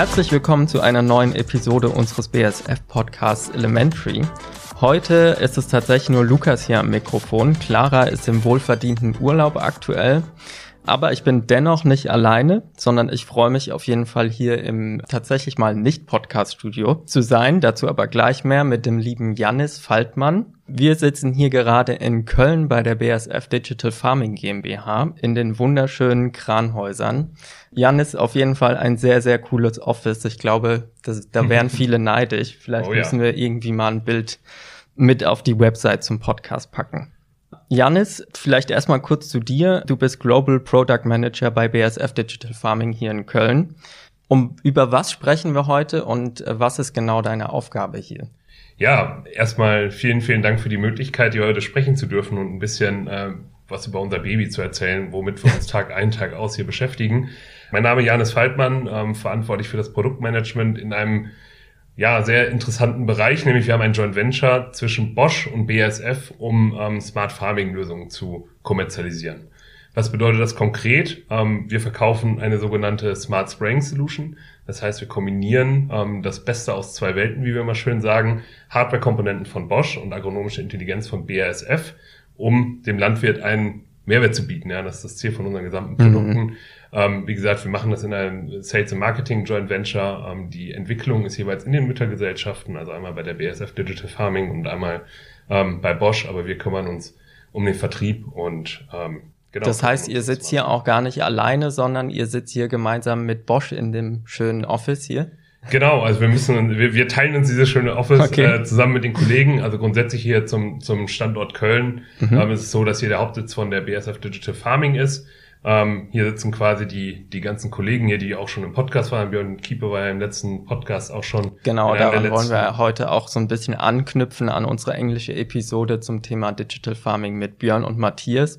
Herzlich willkommen zu einer neuen Episode unseres BSF-Podcasts Elementary. Heute ist es tatsächlich nur Lukas hier am Mikrofon. Clara ist im wohlverdienten Urlaub aktuell. Aber ich bin dennoch nicht alleine, sondern ich freue mich auf jeden Fall hier im tatsächlich mal nicht Podcast-Studio zu sein. Dazu aber gleich mehr mit dem lieben Jannis Faltmann. Wir sitzen hier gerade in Köln bei der BSF Digital Farming GmbH in den wunderschönen Kranhäusern. Jan ist auf jeden Fall ein sehr, sehr cooles Office. Ich glaube, das, da wären viele neidisch. Vielleicht oh, ja. müssen wir irgendwie mal ein Bild mit auf die Website zum Podcast packen. Janis, vielleicht erstmal kurz zu dir. Du bist Global Product Manager bei BSF Digital Farming hier in Köln. Um über was sprechen wir heute und äh, was ist genau deine Aufgabe hier? Ja, erstmal vielen, vielen Dank für die Möglichkeit, hier heute sprechen zu dürfen und ein bisschen äh, was über unser Baby zu erzählen, womit wir uns Tag ein, Tag aus hier beschäftigen. Mein Name ist Janis Faltmann, ähm, verantwortlich für das Produktmanagement in einem ja, sehr interessanten Bereich, nämlich wir haben ein Joint Venture zwischen Bosch und BASF, um ähm, Smart Farming Lösungen zu kommerzialisieren. Was bedeutet das konkret? Ähm, wir verkaufen eine sogenannte Smart Spraying Solution. Das heißt, wir kombinieren ähm, das Beste aus zwei Welten, wie wir mal schön sagen, Hardware-Komponenten von Bosch und agronomische Intelligenz von BASF, um dem Landwirt einen Mehrwert zu bieten. Ja, das ist das Ziel von unseren gesamten Produkten. Mhm. Ähm, wie gesagt, wir machen das in einem Sales and Marketing Joint Venture. Ähm, die Entwicklung ist jeweils in den Müttergesellschaften, also einmal bei der BSF Digital Farming und einmal ähm, bei Bosch, aber wir kümmern uns um den Vertrieb und ähm, Genau, das heißt, ihr sitzt hier auch gar nicht alleine, sondern ihr sitzt hier gemeinsam mit Bosch in dem schönen Office hier. Genau, also wir müssen, wir, wir teilen uns dieses schöne Office okay. äh, zusammen mit den Kollegen. Also grundsätzlich hier zum, zum Standort Köln mhm. ähm, ist es so, dass hier der Hauptsitz von der BSF Digital Farming ist. Ähm, hier sitzen quasi die, die ganzen Kollegen hier, die auch schon im Podcast waren. Björn Kiepe war ja im letzten Podcast auch schon. Genau, daran wollen wir heute auch so ein bisschen anknüpfen an unsere englische Episode zum Thema Digital Farming mit Björn und Matthias.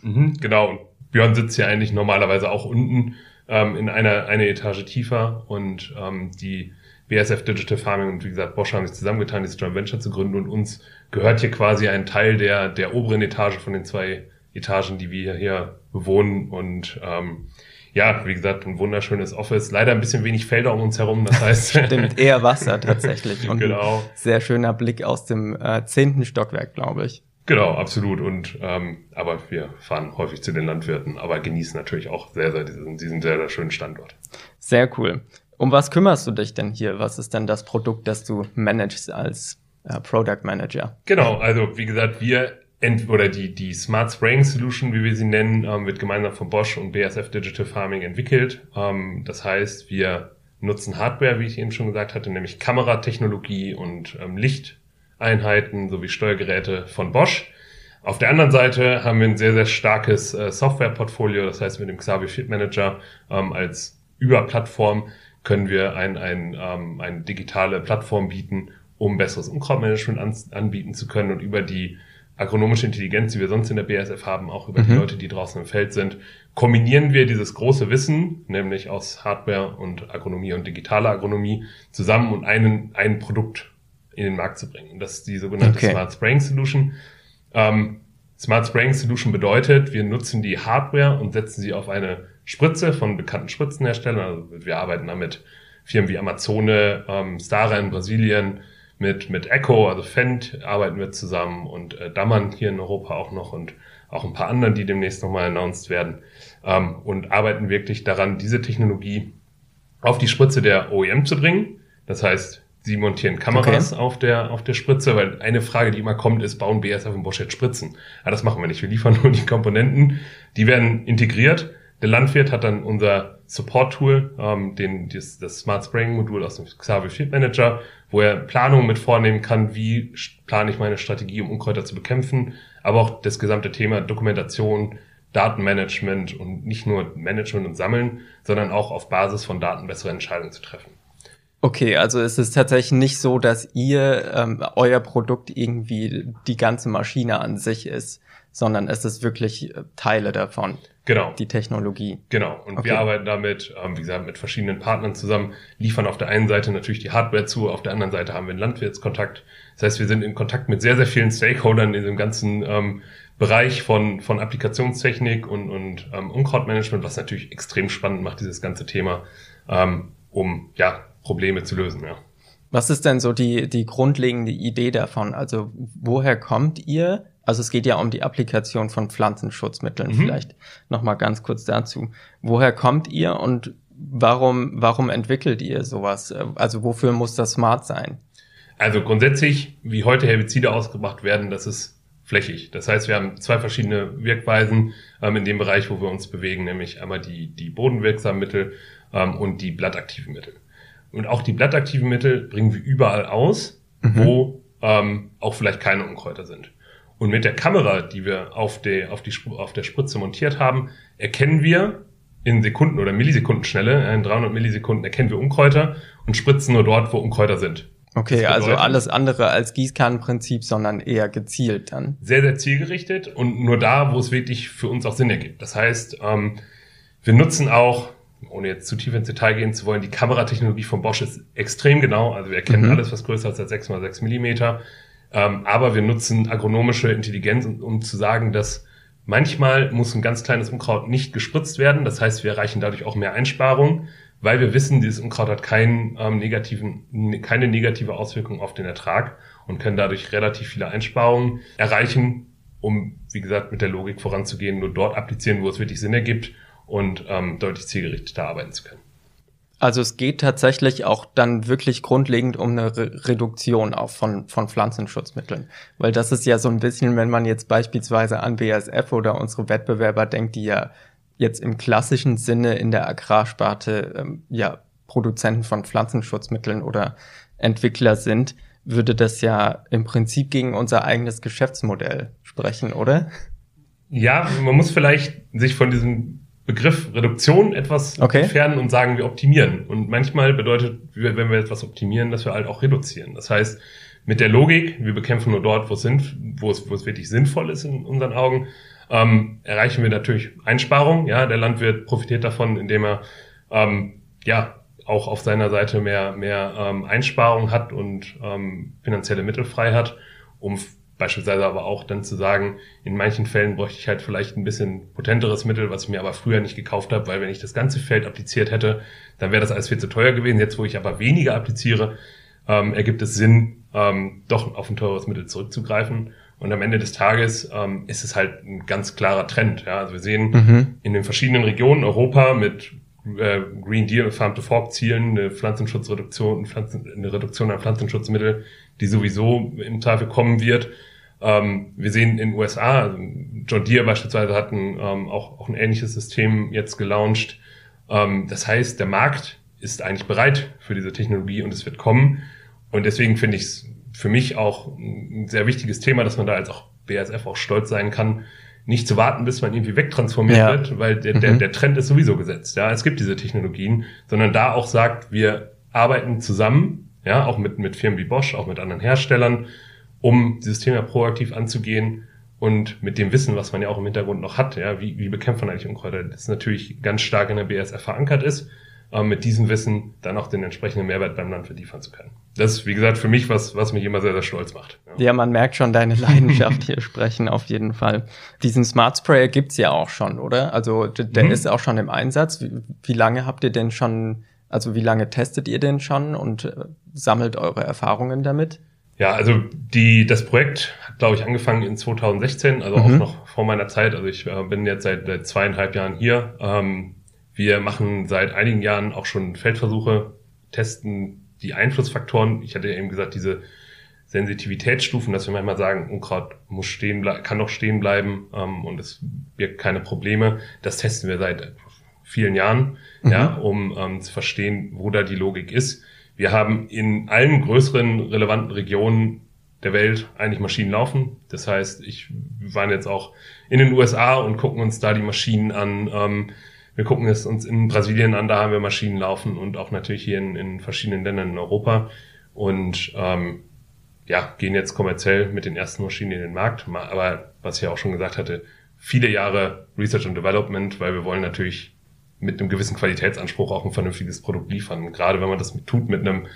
Mhm, genau. Und Björn sitzt ja eigentlich normalerweise auch unten ähm, in einer eine Etage tiefer und ähm, die BSF Digital Farming und wie gesagt Bosch haben sich zusammengetan, dieses Joint Venture zu gründen und uns gehört hier quasi ein Teil der der oberen Etage von den zwei Etagen, die wir hier bewohnen und ähm, ja, wie gesagt, ein wunderschönes Office. Leider ein bisschen wenig Felder um uns herum, das heißt. Stimmt, eher Wasser tatsächlich. Und genau. sehr schöner Blick aus dem äh, zehnten Stockwerk, glaube ich. Genau, absolut. Und ähm, aber wir fahren häufig zu den Landwirten, aber genießen natürlich auch sehr, sehr diesen, diesen sehr, sehr schönen Standort. Sehr cool. Um was kümmerst du dich denn hier? Was ist denn das Produkt, das du managst als äh, Product Manager? Genau, also wie gesagt, wir oder die, die Smart Spraying Solution, wie wir sie nennen, ähm, wird gemeinsam von Bosch und BASF Digital Farming entwickelt. Ähm, das heißt, wir nutzen Hardware, wie ich eben schon gesagt hatte, nämlich Kameratechnologie und ähm, Lichteinheiten sowie Steuergeräte von Bosch. Auf der anderen Seite haben wir ein sehr, sehr starkes äh, Software-Portfolio. Das heißt, mit dem Xavier Fit Manager ähm, als Überplattform können wir ein, ein, ähm, eine digitale Plattform bieten, um besseres Unkrautmanagement an, anbieten zu können und über die agronomische Intelligenz, die wir sonst in der BSF haben, auch über mhm. die Leute, die draußen im Feld sind, kombinieren wir dieses große Wissen, nämlich aus Hardware und Agronomie und digitaler Agronomie, zusammen und einen, ein Produkt in den Markt zu bringen. Das ist die sogenannte okay. Smart Spraying Solution. Ähm, Smart Spraying Solution bedeutet, wir nutzen die Hardware und setzen sie auf eine Spritze von bekannten Spritzenherstellern. Also wir arbeiten damit Firmen wie Amazone, ähm, Stara in Brasilien, mit, mit Echo, also Fendt, arbeiten wir zusammen und äh, Dammern hier in Europa auch noch und auch ein paar anderen, die demnächst nochmal announced werden. Ähm, und arbeiten wirklich daran, diese Technologie auf die Spritze der OEM zu bringen. Das heißt, sie montieren Kameras okay. auf der auf der Spritze, weil eine Frage, die immer kommt, ist, bauen BASF und Bosch jetzt Spritzen? Ja, das machen wir nicht. Wir liefern nur die Komponenten. Die werden integriert. Der Landwirt hat dann unser Support-Tool, ähm, den, das, das Smart Spraying-Modul aus dem Xavier Field Manager, wo er Planungen mit vornehmen kann, wie plane ich meine Strategie, um Unkräuter zu bekämpfen, aber auch das gesamte Thema Dokumentation, Datenmanagement und nicht nur Management und Sammeln, sondern auch auf Basis von Daten bessere Entscheidungen zu treffen. Okay, also es ist tatsächlich nicht so, dass ihr ähm, euer Produkt irgendwie die ganze Maschine an sich ist, sondern es ist wirklich äh, Teile davon. Genau. Die Technologie. Genau. Und okay. wir arbeiten damit, ähm, wie gesagt, mit verschiedenen Partnern zusammen, liefern auf der einen Seite natürlich die Hardware zu, auf der anderen Seite haben wir einen Landwirtskontakt. Das heißt, wir sind in Kontakt mit sehr, sehr vielen Stakeholdern in dem ganzen ähm, Bereich von, von Applikationstechnik und, und ähm, Unkrautmanagement, was natürlich extrem spannend macht, dieses ganze Thema. Ähm, um ja Probleme zu lösen. Ja. Was ist denn so die, die grundlegende Idee davon? Also woher kommt ihr? Also es geht ja um die Applikation von Pflanzenschutzmitteln. Mhm. Vielleicht noch mal ganz kurz dazu. Woher kommt ihr und warum, warum entwickelt ihr sowas? Also wofür muss das smart sein? Also grundsätzlich, wie heute Herbizide ausgebracht werden, das ist flächig. Das heißt, wir haben zwei verschiedene Wirkweisen ähm, in dem Bereich, wo wir uns bewegen, nämlich einmal die, die bodenwirksamen Mittel ähm, und die blattaktiven Mittel. Und auch die blattaktiven Mittel bringen wir überall aus, mhm. wo ähm, auch vielleicht keine Unkräuter sind. Und mit der Kamera, die wir auf, der auf, die, auf der Spritze montiert haben, erkennen wir in Sekunden oder Millisekundenschnelle, in 300 Millisekunden erkennen wir Unkräuter und spritzen nur dort, wo Unkräuter sind. Okay, also alles andere als Gießkannenprinzip, sondern eher gezielt dann. Sehr, sehr zielgerichtet und nur da, wo es wirklich für uns auch Sinn ergibt. Das heißt, ähm, wir nutzen auch ohne jetzt zu tief ins Detail gehen zu wollen, die Kameratechnologie von Bosch ist extrem genau. Also wir erkennen mhm. alles, was größer ist als 6 x 6 Millimeter. Ähm, aber wir nutzen agronomische Intelligenz, um, um, zu sagen, dass manchmal muss ein ganz kleines Unkraut nicht gespritzt werden. Das heißt, wir erreichen dadurch auch mehr Einsparung, weil wir wissen, dieses Unkraut hat keinen, ähm, negativen, ne, keine negative Auswirkung auf den Ertrag und können dadurch relativ viele Einsparungen erreichen, um, wie gesagt, mit der Logik voranzugehen, nur dort applizieren, wo es wirklich Sinn ergibt und ähm, deutlich zielgerichteter arbeiten zu können. Also es geht tatsächlich auch dann wirklich grundlegend um eine Re Reduktion auch von, von Pflanzenschutzmitteln. Weil das ist ja so ein bisschen, wenn man jetzt beispielsweise an BASF oder unsere Wettbewerber denkt, die ja jetzt im klassischen Sinne in der Agrarsparte ähm, ja Produzenten von Pflanzenschutzmitteln oder Entwickler sind, würde das ja im Prinzip gegen unser eigenes Geschäftsmodell sprechen, oder? Ja, man muss vielleicht sich von diesem Begriff Reduktion etwas okay. entfernen und sagen, wir optimieren. Und manchmal bedeutet, wenn wir etwas optimieren, dass wir halt auch reduzieren. Das heißt, mit der Logik, wir bekämpfen nur dort, wo es, sind, wo es, wo es wirklich sinnvoll ist in unseren Augen, ähm, erreichen wir natürlich Einsparungen. Ja, der Landwirt profitiert davon, indem er ähm, ja auch auf seiner Seite mehr mehr ähm, Einsparungen hat und ähm, finanzielle Mittel frei hat, um Beispielsweise aber auch dann zu sagen, in manchen Fällen bräuchte ich halt vielleicht ein bisschen potenteres Mittel, was ich mir aber früher nicht gekauft habe, weil wenn ich das ganze Feld appliziert hätte, dann wäre das alles viel zu teuer gewesen. Jetzt, wo ich aber weniger appliziere, ähm, ergibt es Sinn, ähm, doch auf ein teures Mittel zurückzugreifen. Und am Ende des Tages ähm, ist es halt ein ganz klarer Trend. Ja? Also wir sehen mhm. in den verschiedenen Regionen Europa mit äh, Green Deal, Farm to Fork Zielen, eine Pflanzenschutzreduktion, eine Reduktion an Pflanzenschutzmittel, die sowieso im Zweifel kommen wird. Ähm, wir sehen in den USA, also John Deere beispielsweise hat ein, ähm, auch, auch ein ähnliches System jetzt gelauncht. Ähm, das heißt, der Markt ist eigentlich bereit für diese Technologie und es wird kommen. Und deswegen finde ich es für mich auch ein sehr wichtiges Thema, dass man da als auch BASF auch stolz sein kann, nicht zu warten, bis man irgendwie wegtransformiert ja. wird, weil der, der, mhm. der Trend ist sowieso gesetzt. Ja, es gibt diese Technologien, sondern da auch sagt, wir arbeiten zusammen, ja, auch mit, mit Firmen wie Bosch, auch mit anderen Herstellern, um dieses Thema proaktiv anzugehen und mit dem Wissen, was man ja auch im Hintergrund noch hat, ja, wie, wie bekämpft man eigentlich Unkräuter, das natürlich ganz stark in der BSF verankert ist, äh, mit diesem Wissen dann auch den entsprechenden Mehrwert beim Landwirt liefern zu können. Das ist, wie gesagt, für mich was, was mich immer sehr, sehr stolz macht. Ja, ja man merkt schon deine Leidenschaft hier sprechen, auf jeden Fall. Diesen Smart Sprayer gibt's ja auch schon, oder? Also der mhm. ist auch schon im Einsatz. Wie, wie lange habt ihr denn schon, also wie lange testet ihr denn schon und äh, sammelt eure Erfahrungen damit? Ja, also die, das Projekt hat, glaube ich, angefangen in 2016, also mhm. auch noch vor meiner Zeit. Also ich äh, bin jetzt seit, seit zweieinhalb Jahren hier. Ähm, wir machen seit einigen Jahren auch schon Feldversuche, testen die Einflussfaktoren. Ich hatte ja eben gesagt, diese Sensitivitätsstufen, dass wir manchmal sagen, Unkraut muss stehen kann noch stehen bleiben ähm, und es birgt keine Probleme. Das testen wir seit vielen Jahren, mhm. ja, um ähm, zu verstehen, wo da die Logik ist. Wir haben in allen größeren relevanten Regionen der Welt eigentlich Maschinen laufen. Das heißt, ich waren jetzt auch in den USA und gucken uns da die Maschinen an. Ähm, wir gucken es uns in Brasilien an, da haben wir Maschinen laufen und auch natürlich hier in, in verschiedenen Ländern in Europa. Und ähm, ja, gehen jetzt kommerziell mit den ersten Maschinen in den Markt. Aber was ich ja auch schon gesagt hatte, viele Jahre Research and Development, weil wir wollen natürlich mit einem gewissen Qualitätsanspruch auch ein vernünftiges Produkt liefern. gerade wenn man das tut mit einem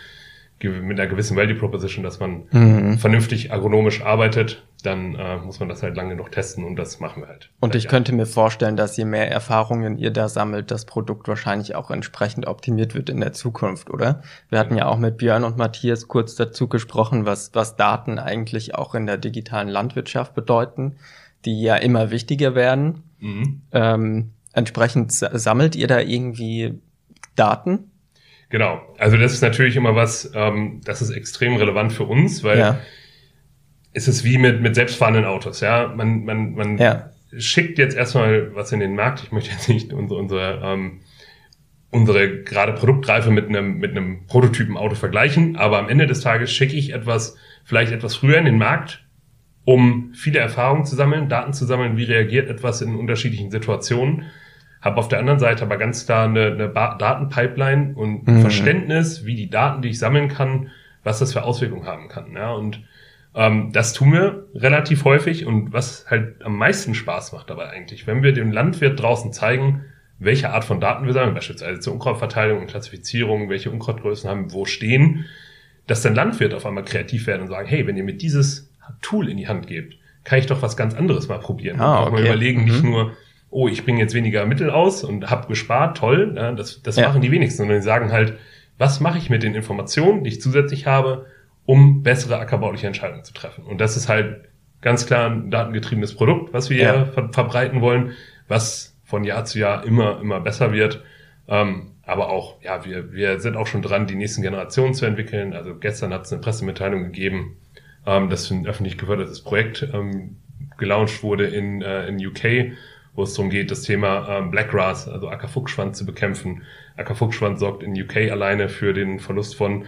mit einer gewissen Value Proposition, dass man mhm. vernünftig agronomisch arbeitet, dann äh, muss man das halt lange noch testen und das machen wir halt. Und ich Jahren. könnte mir vorstellen, dass je mehr Erfahrungen ihr da sammelt, das Produkt wahrscheinlich auch entsprechend optimiert wird in der Zukunft, oder? Wir hatten ja auch mit Björn und Matthias kurz dazu gesprochen, was, was Daten eigentlich auch in der digitalen Landwirtschaft bedeuten, die ja immer wichtiger werden. Mhm. Ähm, entsprechend sammelt ihr da irgendwie Daten? Genau. Also das ist natürlich immer was, ähm, das ist extrem relevant für uns, weil ja. es ist wie mit, mit selbstfahrenden Autos. Ja, man, man, man ja. schickt jetzt erstmal was in den Markt. Ich möchte jetzt nicht unsere, unsere, ähm, unsere gerade Produktreife mit einem, mit einem Prototypen-Auto vergleichen, aber am Ende des Tages schicke ich etwas, vielleicht etwas früher in den Markt, um viele Erfahrungen zu sammeln, Daten zu sammeln, wie reagiert etwas in unterschiedlichen Situationen habe auf der anderen Seite aber ganz klar eine, eine Datenpipeline und mhm. Verständnis, wie die Daten, die ich sammeln kann, was das für Auswirkungen haben kann. Ja, und ähm, das tun wir relativ häufig und was halt am meisten Spaß macht dabei eigentlich, wenn wir dem Landwirt draußen zeigen, welche Art von Daten wir sammeln, beispielsweise zur Unkrautverteilung und Klassifizierung, welche Unkrautgrößen haben, wo stehen, dass dann Landwirt auf einmal kreativ werden und sagen, hey, wenn ihr mir dieses Tool in die Hand gebt, kann ich doch was ganz anderes mal probieren. Ah, okay. Mal überlegen, mhm. nicht nur, oh, ich bringe jetzt weniger Mittel aus und habe gespart, toll, ja, das, das ja. machen die wenigsten, sondern die sagen halt, was mache ich mit den Informationen, die ich zusätzlich habe, um bessere ackerbauliche Entscheidungen zu treffen. Und das ist halt ganz klar ein datengetriebenes Produkt, was wir ja. ver verbreiten wollen, was von Jahr zu Jahr immer, immer besser wird. Ähm, aber auch, ja, wir, wir sind auch schon dran, die nächsten Generationen zu entwickeln. Also gestern hat es eine Pressemitteilung gegeben, ähm, dass ein öffentlich gefördertes Projekt ähm, gelauncht wurde in, äh, in UK, wo es darum geht, das Thema ähm, Blackgrass, also Ackerfuchsschwanz zu bekämpfen. Ackerfuchsschwanz sorgt in UK alleine für den Verlust von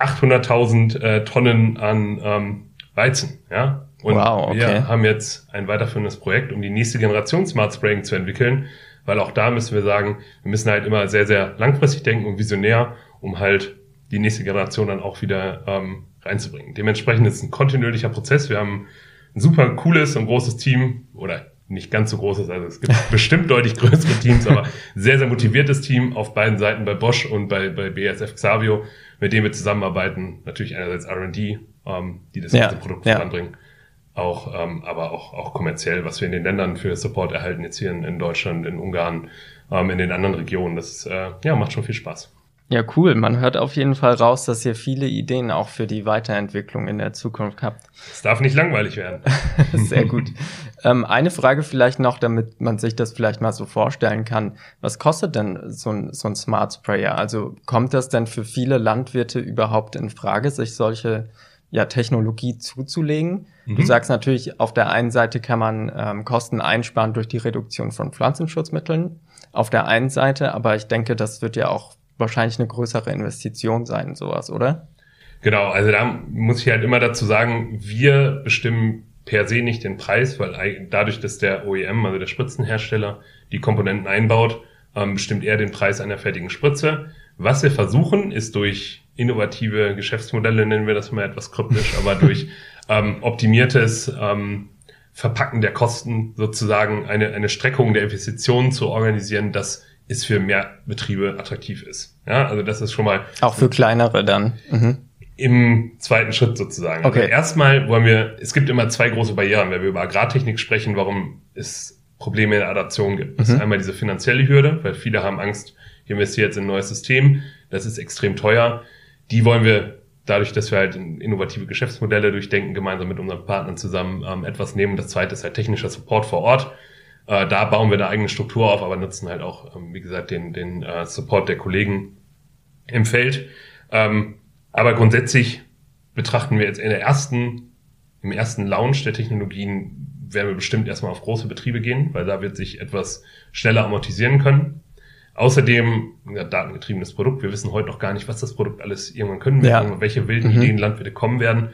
800.000 äh, Tonnen an ähm, Weizen. Ja? Und wow, okay. wir haben jetzt ein weiterführendes Projekt, um die nächste Generation Smart Spraying zu entwickeln, weil auch da müssen wir sagen, wir müssen halt immer sehr, sehr langfristig denken und visionär, um halt die nächste Generation dann auch wieder ähm, reinzubringen. Dementsprechend ist es ein kontinuierlicher Prozess. Wir haben ein super cooles und großes Team oder nicht ganz so groß ist. Also es gibt bestimmt deutlich größere Teams, aber sehr, sehr motiviertes Team auf beiden Seiten bei Bosch und bei, bei BASF Xavio, mit dem wir zusammenarbeiten. Natürlich einerseits R&D, ähm, die das ja, ganze Produkt ja. voranbringen. Auch, ähm, aber auch, auch kommerziell, was wir in den Ländern für Support erhalten, jetzt hier in, in Deutschland, in Ungarn, ähm, in den anderen Regionen. Das äh, ja, macht schon viel Spaß. Ja, cool. Man hört auf jeden Fall raus, dass ihr viele Ideen auch für die Weiterentwicklung in der Zukunft habt. Es darf nicht langweilig werden. Sehr gut. ähm, eine Frage vielleicht noch, damit man sich das vielleicht mal so vorstellen kann. Was kostet denn so ein, so ein Smart Sprayer? Also kommt das denn für viele Landwirte überhaupt in Frage, sich solche ja, Technologie zuzulegen? Mhm. Du sagst natürlich, auf der einen Seite kann man ähm, Kosten einsparen durch die Reduktion von Pflanzenschutzmitteln. Auf der einen Seite, aber ich denke, das wird ja auch wahrscheinlich eine größere Investition sein, sowas, oder? Genau, also da muss ich halt immer dazu sagen, wir bestimmen per se nicht den Preis, weil dadurch, dass der OEM, also der Spritzenhersteller, die Komponenten einbaut, ähm, bestimmt er den Preis einer fertigen Spritze. Was wir versuchen, ist durch innovative Geschäftsmodelle, nennen wir das mal etwas kryptisch, aber durch ähm, optimiertes ähm, Verpacken der Kosten sozusagen eine, eine Streckung der Investitionen zu organisieren, dass ist für mehr Betriebe attraktiv ist. Ja, also das ist schon mal. Auch für kleinere dann. Mhm. Im zweiten Schritt sozusagen. Okay. Also erstmal wollen wir, es gibt immer zwei große Barrieren, wenn wir über Agrartechnik sprechen, warum es Probleme in der Adaption gibt. Das mhm. ist einmal diese finanzielle Hürde, weil viele haben Angst, ich investiere jetzt in ein neues System, das ist extrem teuer. Die wollen wir dadurch, dass wir halt innovative Geschäftsmodelle durchdenken, gemeinsam mit unseren Partnern zusammen ähm, etwas nehmen. Das zweite ist halt technischer Support vor Ort. Äh, da bauen wir eine eigene Struktur auf, aber nutzen halt auch, ähm, wie gesagt, den, den äh, Support der Kollegen im Feld. Ähm, aber grundsätzlich betrachten wir jetzt in der ersten, im ersten Launch der Technologien werden wir bestimmt erstmal auf große Betriebe gehen, weil da wird sich etwas schneller amortisieren können. Außerdem, ja, datengetriebenes Produkt. Wir wissen heute noch gar nicht, was das Produkt alles irgendwann können wird, ja. welche wilden mhm. Ideen Landwirte kommen werden.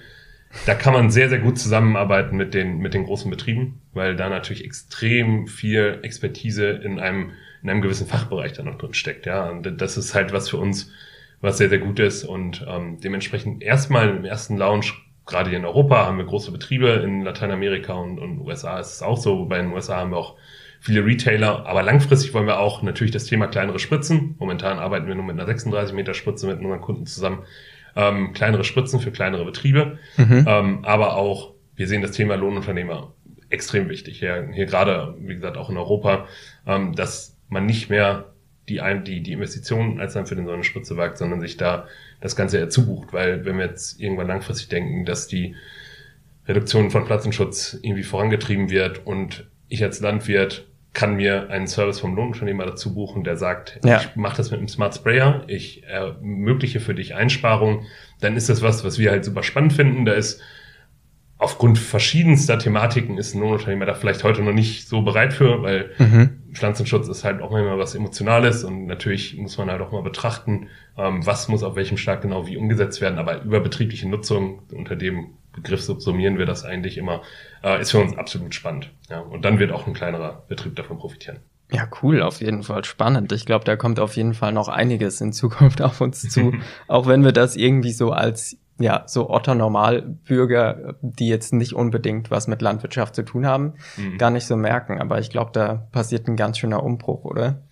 Da kann man sehr, sehr gut zusammenarbeiten mit den, mit den großen Betrieben, weil da natürlich extrem viel Expertise in einem, in einem gewissen Fachbereich da noch drin steckt. Ja, und das ist halt was für uns, was sehr, sehr gut ist. Und ähm, dementsprechend erstmal im ersten Launch, gerade hier in Europa, haben wir große Betriebe, in Lateinamerika und, und USA ist es auch so, wobei in den USA haben wir auch viele Retailer, aber langfristig wollen wir auch natürlich das Thema kleinere Spritzen. Momentan arbeiten wir nur mit einer 36 Meter Spritze mit unseren Kunden zusammen ähm, kleinere Spritzen für kleinere Betriebe, mhm. ähm, aber auch, wir sehen das Thema Lohnunternehmer extrem wichtig. Hier, hier gerade, wie gesagt, auch in Europa, ähm, dass man nicht mehr die, die, die Investitionen als dann für den so eine Spritze wagt, sondern sich da das Ganze eher zubucht. Weil wenn wir jetzt irgendwann langfristig denken, dass die Reduktion von Pflanzenschutz irgendwie vorangetrieben wird und ich als Landwirt kann mir einen Service vom Lohnunternehmer dazu buchen, der sagt, ja. ich mache das mit einem Smart Sprayer, ich ermögliche für dich Einsparungen, dann ist das was, was wir halt super spannend finden. Da ist aufgrund verschiedenster Thematiken ist ein Lohnunternehmer da vielleicht heute noch nicht so bereit für, weil mhm. Pflanzenschutz ist halt auch manchmal was Emotionales und natürlich muss man halt auch mal betrachten, ähm, was muss auf welchem Staat genau wie umgesetzt werden, aber über betriebliche Nutzung, unter dem Begriff subsumieren wir das eigentlich immer, äh, ist für uns absolut spannend. Ja, und dann wird auch ein kleinerer Betrieb davon profitieren. Ja, cool, auf jeden Fall spannend. Ich glaube, da kommt auf jeden Fall noch einiges in Zukunft auf uns zu, auch wenn wir das irgendwie so als ja, so Otto Normalbürger, die jetzt nicht unbedingt was mit Landwirtschaft zu tun haben, mhm. gar nicht so merken. Aber ich glaube, da passiert ein ganz schöner Umbruch, oder?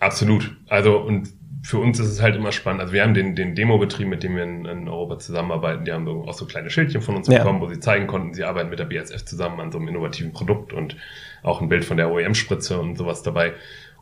Absolut. Also, und für uns ist es halt immer spannend. Also wir haben den, den Demo-Betrieb, mit dem wir in, in, Europa zusammenarbeiten, die haben auch so kleine Schildchen von uns ja. bekommen, wo sie zeigen konnten, sie arbeiten mit der BSF zusammen an so einem innovativen Produkt und auch ein Bild von der OEM-Spritze und sowas dabei.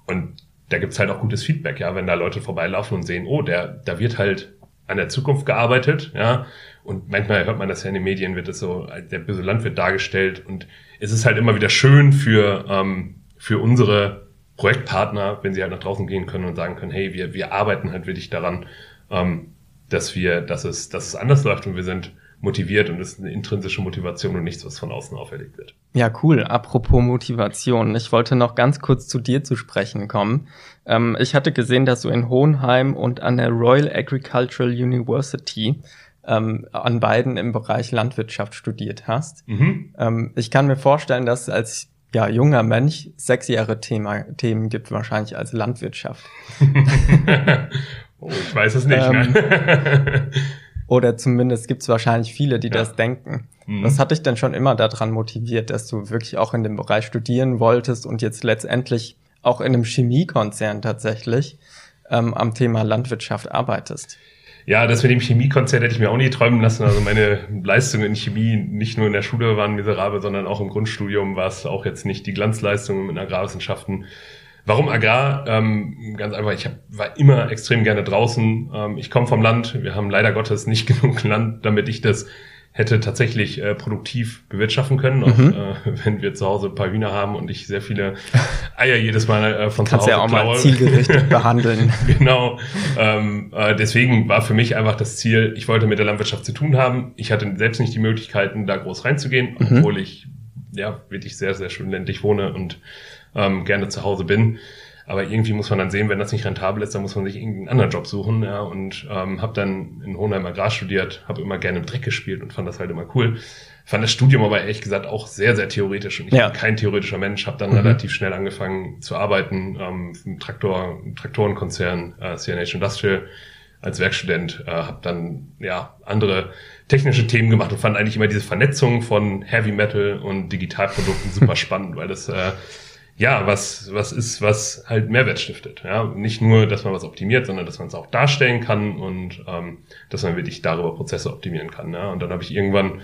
Und da gibt's halt auch gutes Feedback, ja, wenn da Leute vorbeilaufen und sehen, oh, der, da wird halt an der Zukunft gearbeitet, ja. Und manchmal hört man das ja in den Medien, wird es so, der böse Landwirt dargestellt. Und es ist halt immer wieder schön für, ähm, für unsere Projektpartner, wenn sie halt nach draußen gehen können und sagen können, hey, wir, wir arbeiten halt wirklich daran, ähm, dass wir, dass es, dass es anders läuft und wir sind motiviert und es ist eine intrinsische Motivation und nichts, was von außen auferlegt wird. Ja, cool. Apropos Motivation. Ich wollte noch ganz kurz zu dir zu sprechen kommen. Ähm, ich hatte gesehen, dass du in Hohenheim und an der Royal Agricultural University ähm, an beiden im Bereich Landwirtschaft studiert hast. Mhm. Ähm, ich kann mir vorstellen, dass als ja, junger Mensch sexyere Thema, Themen gibt wahrscheinlich als Landwirtschaft. oh, ich weiß es nicht. Ne? Oder zumindest gibt es wahrscheinlich viele, die ja. das denken. Mhm. Was hat dich denn schon immer daran motiviert, dass du wirklich auch in dem Bereich studieren wolltest und jetzt letztendlich auch in einem Chemiekonzern tatsächlich ähm, am Thema Landwirtschaft arbeitest? Ja, das mit dem Chemiekonzert hätte ich mir auch nie träumen lassen. Also meine Leistungen in Chemie nicht nur in der Schule waren miserabel, sondern auch im Grundstudium war es auch jetzt nicht die Glanzleistungen in Agrarwissenschaften. Warum Agrar? Ähm, ganz einfach, ich hab, war immer extrem gerne draußen. Ähm, ich komme vom Land. Wir haben leider Gottes nicht genug Land, damit ich das hätte tatsächlich äh, produktiv bewirtschaften können, auch mhm. äh, wenn wir zu Hause ein paar Hühner haben und ich sehr viele Eier jedes Mal äh, von Kannst zu Hause ja auch klaue. mal zielgerichtet behandeln. genau. Ähm, äh, deswegen war für mich einfach das Ziel, ich wollte mit der Landwirtschaft zu tun haben. Ich hatte selbst nicht die Möglichkeiten, da groß reinzugehen, mhm. obwohl ich ja wirklich sehr, sehr schön ländlich wohne und ähm, gerne zu Hause bin. Aber irgendwie muss man dann sehen, wenn das nicht rentabel ist, dann muss man sich irgendeinen anderen Job suchen. Ja, und ähm, habe dann in Hohenheim Agrar studiert, habe immer gerne im Dreck gespielt und fand das halt immer cool. Fand das Studium aber ehrlich gesagt auch sehr, sehr theoretisch. Und ich ja. bin kein theoretischer Mensch, habe dann mhm. relativ schnell angefangen zu arbeiten ähm, im Traktor, im Traktorenkonzern äh, CNH Industrial als Werkstudent, äh, habe dann ja andere technische Themen gemacht und fand eigentlich immer diese Vernetzung von Heavy Metal und Digitalprodukten super spannend, weil das äh, ja, was, was ist, was halt Mehrwert stiftet. Ja, nicht nur, dass man was optimiert, sondern dass man es auch darstellen kann und ähm, dass man wirklich darüber Prozesse optimieren kann. Ja? Und dann habe ich irgendwann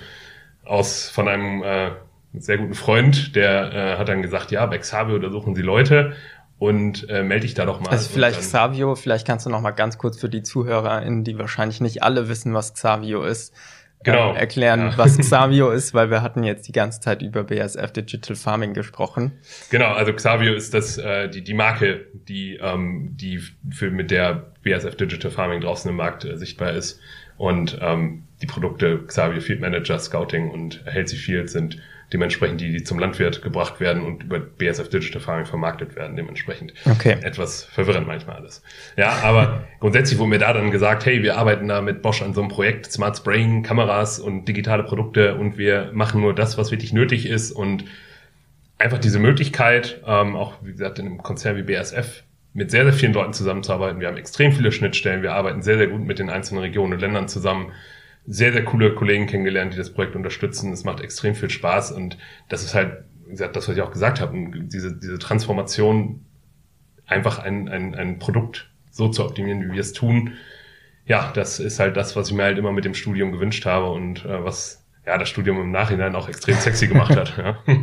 aus von einem äh, sehr guten Freund, der äh, hat dann gesagt, ja, bei Xavio da suchen sie Leute und äh, melde dich da doch mal. Also vielleicht Xavio, vielleicht kannst du noch mal ganz kurz für die ZuhörerInnen, die wahrscheinlich nicht alle wissen, was Xavio ist, genau. ähm, erklären, ja. was Xavio ist, weil wir hatten jetzt die ganze Zeit über BSF Digital Farming gesprochen. Genau, also Xavio ist das äh, die die Marke, die ähm, die für mit der BSF Digital Farming draußen im Markt äh, sichtbar ist und ähm, die Produkte Xavio Field Manager, Scouting und Healthy Field sind dementsprechend die, die zum Landwirt gebracht werden und über BSF Digital Farming vermarktet werden, dementsprechend. Okay. Etwas verwirrend manchmal alles. Ja, aber grundsätzlich wurde mir da dann gesagt, hey, wir arbeiten da mit Bosch an so einem Projekt, Smart Spraying, Kameras und digitale Produkte und wir machen nur das, was wirklich nötig ist und einfach diese Möglichkeit, ähm, auch wie gesagt in einem Konzern wie BSF, mit sehr, sehr vielen Leuten zusammenzuarbeiten. Wir haben extrem viele Schnittstellen, wir arbeiten sehr, sehr gut mit den einzelnen Regionen und Ländern zusammen sehr, sehr coole Kollegen kennengelernt, die das Projekt unterstützen. Es macht extrem viel Spaß und das ist halt, wie gesagt, das, was ich auch gesagt habe, diese, diese Transformation, einfach ein, ein, ein Produkt so zu optimieren, wie wir es tun, ja, das ist halt das, was ich mir halt immer mit dem Studium gewünscht habe und äh, was ja, das Studium im Nachhinein auch extrem sexy gemacht hat. Ja.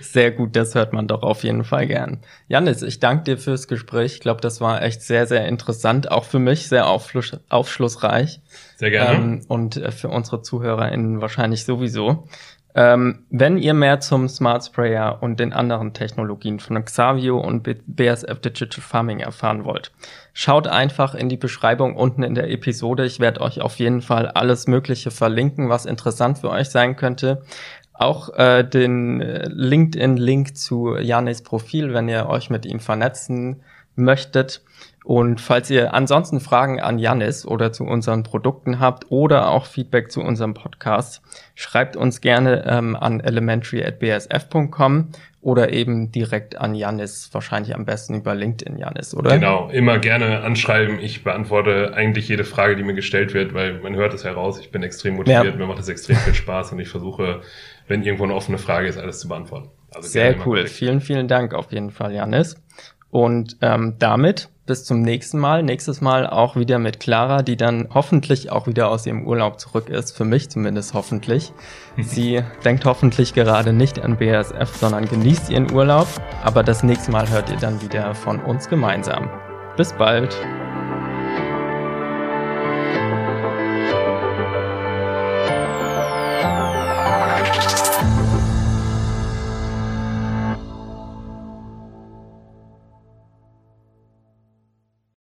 Sehr gut, das hört man doch auf jeden Fall gern. Janis, ich danke dir fürs Gespräch. Ich glaube, das war echt sehr, sehr interessant, auch für mich sehr aufschluss aufschlussreich. Sehr gerne. Ähm, und äh, für unsere ZuhörerInnen wahrscheinlich sowieso. Ähm, wenn ihr mehr zum Smart Sprayer und den anderen Technologien von Xavio und BSF Digital Farming erfahren wollt, schaut einfach in die Beschreibung unten in der Episode. Ich werde euch auf jeden Fall alles Mögliche verlinken, was interessant für euch sein könnte. Auch äh, den äh, LinkedIn-Link zu Janis Profil, wenn ihr euch mit ihm vernetzen möchtet. Und falls ihr ansonsten Fragen an Janis oder zu unseren Produkten habt oder auch Feedback zu unserem Podcast, schreibt uns gerne ähm, an elementary@bsf.com oder eben direkt an Janis, wahrscheinlich am besten über LinkedIn Janis, oder? Genau, immer gerne anschreiben. Ich beantworte eigentlich jede Frage, die mir gestellt wird, weil man hört es heraus, ich bin extrem motiviert, ja. mir macht es extrem viel Spaß und ich versuche, wenn irgendwo eine offene Frage ist, alles zu beantworten. Also Sehr cool. Vielen, vielen Dank auf jeden Fall, Janis. Und ähm, damit bis zum nächsten Mal. Nächstes Mal auch wieder mit Clara, die dann hoffentlich auch wieder aus ihrem Urlaub zurück ist. Für mich zumindest hoffentlich. Sie denkt hoffentlich gerade nicht an BASF, sondern genießt ihren Urlaub. Aber das nächste Mal hört ihr dann wieder von uns gemeinsam. Bis bald.